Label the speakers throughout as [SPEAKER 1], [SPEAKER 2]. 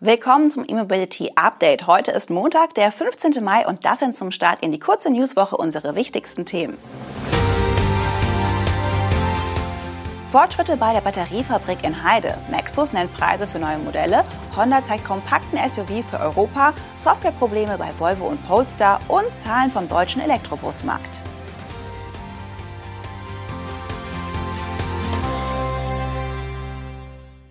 [SPEAKER 1] Willkommen zum E-Mobility Update. Heute ist Montag, der 15. Mai und das sind zum Start in die kurze Newswoche unsere wichtigsten Themen. Fortschritte bei der Batteriefabrik in Heide. Maxus nennt Preise für neue Modelle. Honda zeigt kompakten SUV für Europa. Softwareprobleme bei Volvo und Polestar und Zahlen vom deutschen Elektrobusmarkt.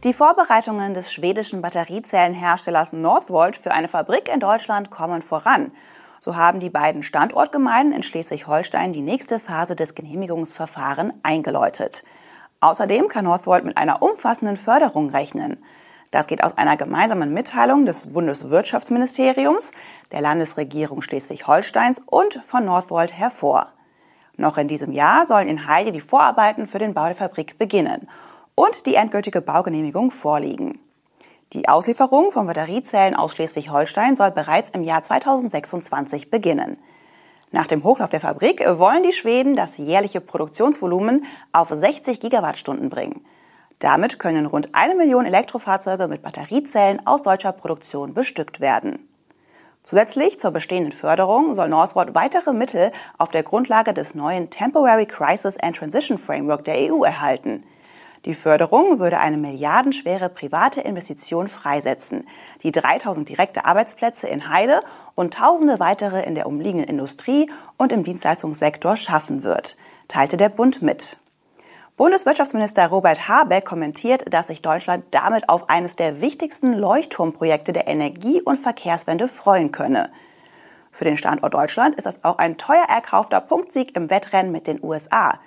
[SPEAKER 1] Die Vorbereitungen des schwedischen Batteriezellenherstellers Northvolt für eine Fabrik in Deutschland kommen voran. So haben die beiden Standortgemeinden in Schleswig-Holstein die nächste Phase des Genehmigungsverfahrens eingeläutet. Außerdem kann Northvolt mit einer umfassenden Förderung rechnen. Das geht aus einer gemeinsamen Mitteilung des Bundeswirtschaftsministeriums, der Landesregierung Schleswig-Holsteins und von Northvolt hervor. Noch in diesem Jahr sollen in Heide die Vorarbeiten für den Bau der Fabrik beginnen und die endgültige Baugenehmigung vorliegen. Die Auslieferung von Batteriezellen aus Schleswig-Holstein soll bereits im Jahr 2026 beginnen. Nach dem Hochlauf der Fabrik wollen die Schweden das jährliche Produktionsvolumen auf 60 Gigawattstunden bringen. Damit können rund eine Million Elektrofahrzeuge mit Batteriezellen aus deutscher Produktion bestückt werden. Zusätzlich zur bestehenden Förderung soll Northvolt weitere Mittel auf der Grundlage des neuen Temporary Crisis and Transition Framework der EU erhalten. Die Förderung würde eine milliardenschwere private Investition freisetzen, die 3000 direkte Arbeitsplätze in Heide und tausende weitere in der umliegenden Industrie und im Dienstleistungssektor schaffen wird, teilte der Bund mit. Bundeswirtschaftsminister Robert Habeck kommentiert, dass sich Deutschland damit auf eines der wichtigsten Leuchtturmprojekte der Energie- und Verkehrswende freuen könne. Für den Standort Deutschland ist das auch ein teuer erkaufter Punktsieg im Wettrennen mit den USA.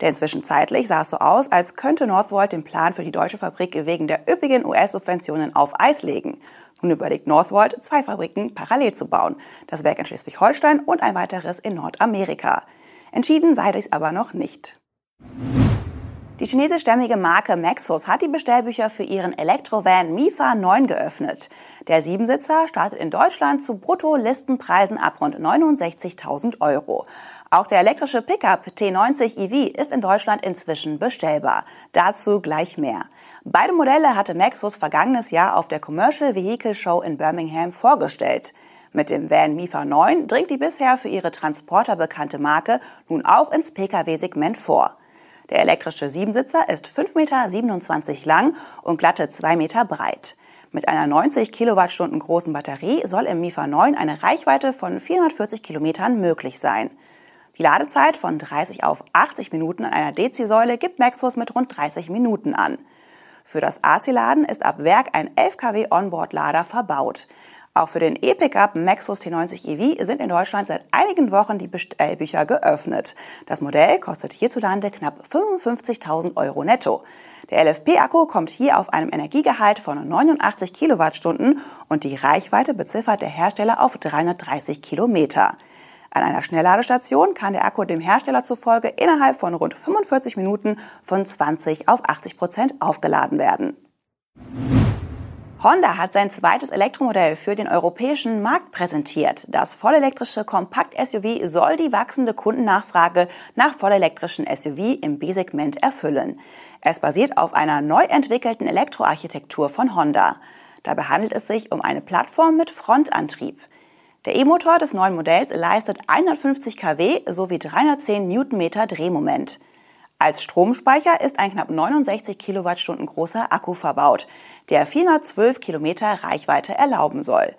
[SPEAKER 1] Denn zwischenzeitlich sah es so aus, als könnte Northvolt den Plan für die deutsche Fabrik wegen der üppigen US-Subventionen auf Eis legen. Nun überlegt Northvolt, zwei Fabriken parallel zu bauen. Das Werk in Schleswig-Holstein und ein weiteres in Nordamerika. Entschieden sei dies aber noch nicht. Die chinesischstämmige Marke Maxus hat die Bestellbücher für ihren Elektrovan Mifa 9 geöffnet. Der Siebensitzer startet in Deutschland zu Brutto-Listenpreisen ab rund 69.000 Euro. Auch der elektrische Pickup T90 EV ist in Deutschland inzwischen bestellbar. Dazu gleich mehr. Beide Modelle hatte Maxus vergangenes Jahr auf der Commercial Vehicle Show in Birmingham vorgestellt. Mit dem Van Mifa 9 dringt die bisher für ihre Transporter bekannte Marke nun auch ins Pkw-Segment vor. Der elektrische Siebensitzer ist 5,27 Meter lang und glatte 2 Meter breit. Mit einer 90 Kilowattstunden großen Batterie soll im Mifa 9 eine Reichweite von 440 Kilometern möglich sein. Die Ladezeit von 30 auf 80 Minuten an einer DC-Säule gibt Maxus mit rund 30 Minuten an. Für das AC-Laden ist ab Werk ein 11 kW Onboard-Lader verbaut. Auch für den E-Pickup Maxus T90 EV sind in Deutschland seit einigen Wochen die Bestellbücher geöffnet. Das Modell kostet hierzulande knapp 55.000 Euro netto. Der LFP-Akku kommt hier auf einem Energiegehalt von 89 Kilowattstunden und die Reichweite beziffert der Hersteller auf 330 Kilometer. An einer Schnellladestation kann der Akku dem Hersteller zufolge innerhalb von rund 45 Minuten von 20 auf 80 Prozent aufgeladen werden. Honda hat sein zweites Elektromodell für den europäischen Markt präsentiert. Das vollelektrische Kompakt-SUV soll die wachsende Kundennachfrage nach vollelektrischen SUV im B-Segment erfüllen. Es basiert auf einer neu entwickelten Elektroarchitektur von Honda. Dabei handelt es sich um eine Plattform mit Frontantrieb. Der E-Motor des neuen Modells leistet 150 kW sowie 310 Newtonmeter Drehmoment. Als Stromspeicher ist ein knapp 69 Kilowattstunden großer Akku verbaut, der 412 Kilometer Reichweite erlauben soll.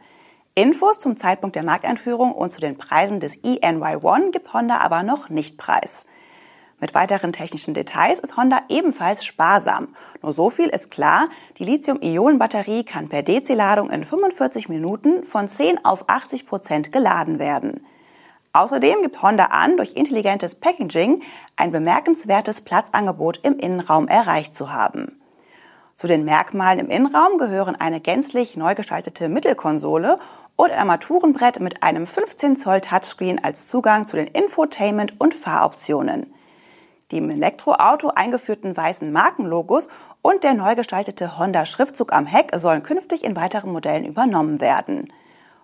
[SPEAKER 1] Infos zum Zeitpunkt der Markteinführung und zu den Preisen des eNY1 gibt Honda aber noch nicht preis. Mit weiteren technischen Details ist Honda ebenfalls sparsam. Nur so viel ist klar, die Lithium-Ionen-Batterie kann per DC-Ladung in 45 Minuten von 10 auf 80 Prozent geladen werden. Außerdem gibt Honda an, durch intelligentes Packaging ein bemerkenswertes Platzangebot im Innenraum erreicht zu haben. Zu den Merkmalen im Innenraum gehören eine gänzlich neu gestaltete Mittelkonsole und ein Armaturenbrett mit einem 15 Zoll Touchscreen als Zugang zu den Infotainment- und Fahroptionen. Die im Elektroauto eingeführten weißen Markenlogos und der neu gestaltete Honda-Schriftzug am Heck sollen künftig in weiteren Modellen übernommen werden.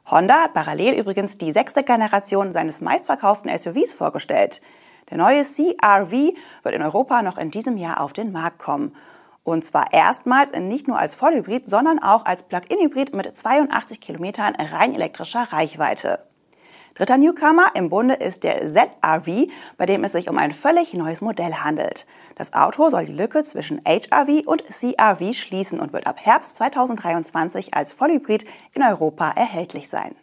[SPEAKER 1] Honda hat parallel übrigens die sechste Generation seines meistverkauften SUVs vorgestellt. Der neue CRV wird in Europa noch in diesem Jahr auf den Markt kommen. Und zwar erstmals nicht nur als Vollhybrid, sondern auch als Plug-in-Hybrid mit 82 Kilometern rein elektrischer Reichweite. Dritter Newcomer im Bunde ist der ZRV, bei dem es sich um ein völlig neues Modell handelt. Das Auto soll die Lücke zwischen HRV und CRV schließen und wird ab Herbst 2023 als Vollhybrid in Europa erhältlich sein.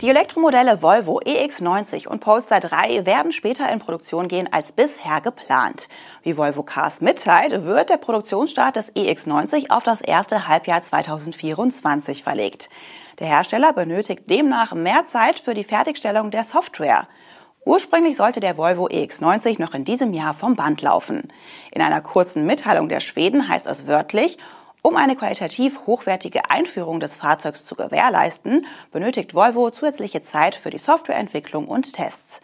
[SPEAKER 1] Die Elektromodelle Volvo EX90 und Polestar 3 werden später in Produktion gehen als bisher geplant. Wie Volvo Cars mitteilt, wird der Produktionsstart des EX90 auf das erste Halbjahr 2024 verlegt. Der Hersteller benötigt demnach mehr Zeit für die Fertigstellung der Software. Ursprünglich sollte der Volvo EX90 noch in diesem Jahr vom Band laufen. In einer kurzen Mitteilung der Schweden heißt es wörtlich, um eine qualitativ hochwertige Einführung des Fahrzeugs zu gewährleisten, benötigt Volvo zusätzliche Zeit für die Softwareentwicklung und Tests.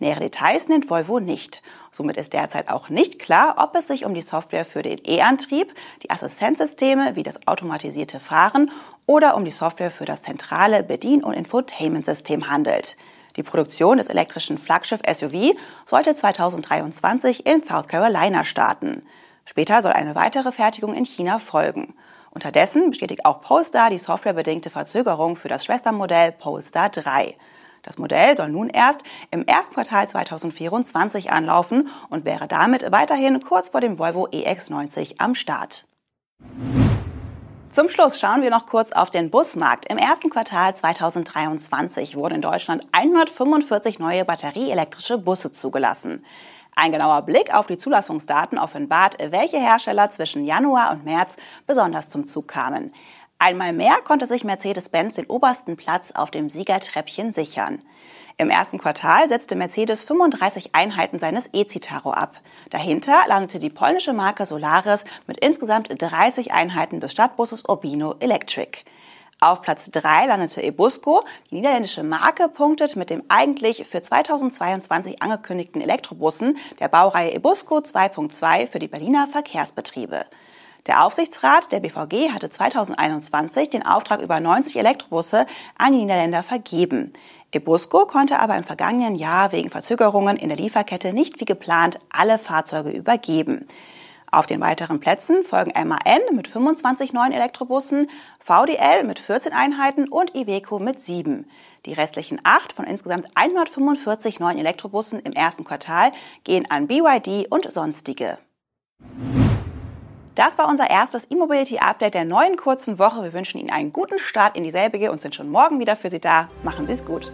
[SPEAKER 1] Nähere Details nennt Volvo nicht. Somit ist derzeit auch nicht klar, ob es sich um die Software für den E-Antrieb, die Assistenzsysteme wie das automatisierte Fahren oder um die Software für das zentrale Bedien- und Infotainment-System handelt. Die Produktion des elektrischen Flaggschiff-SUV sollte 2023 in South Carolina starten. Später soll eine weitere Fertigung in China folgen. Unterdessen bestätigt auch Polestar die softwarebedingte Verzögerung für das Schwestermodell Polestar 3. Das Modell soll nun erst im ersten Quartal 2024 anlaufen und wäre damit weiterhin kurz vor dem Volvo EX90 am Start. Zum Schluss schauen wir noch kurz auf den Busmarkt. Im ersten Quartal 2023 wurden in Deutschland 145 neue batterieelektrische Busse zugelassen. Ein genauer Blick auf die Zulassungsdaten offenbart, welche Hersteller zwischen Januar und März besonders zum Zug kamen. Einmal mehr konnte sich Mercedes-Benz den obersten Platz auf dem Siegertreppchen sichern. Im ersten Quartal setzte Mercedes 35 Einheiten seines E-Citaro ab. Dahinter landete die polnische Marke Solaris mit insgesamt 30 Einheiten des Stadtbusses Urbino Electric. Auf Platz 3 landete Ebusco. Die niederländische Marke punktet mit dem eigentlich für 2022 angekündigten Elektrobussen der Baureihe Ebusco 2.2 für die Berliner Verkehrsbetriebe. Der Aufsichtsrat der BVG hatte 2021 den Auftrag über 90 Elektrobusse an die Niederländer vergeben. Ebusco konnte aber im vergangenen Jahr wegen Verzögerungen in der Lieferkette nicht wie geplant alle Fahrzeuge übergeben. Auf den weiteren Plätzen folgen MAN mit 25 neuen Elektrobussen, VDL mit 14 Einheiten und Iveco mit 7. Die restlichen acht von insgesamt 145 neuen Elektrobussen im ersten Quartal gehen an BYD und sonstige. Das war unser erstes E-Mobility-Update der neuen kurzen Woche. Wir wünschen Ihnen einen guten Start in dieselbige und sind schon morgen wieder für Sie da. Machen Sie es gut.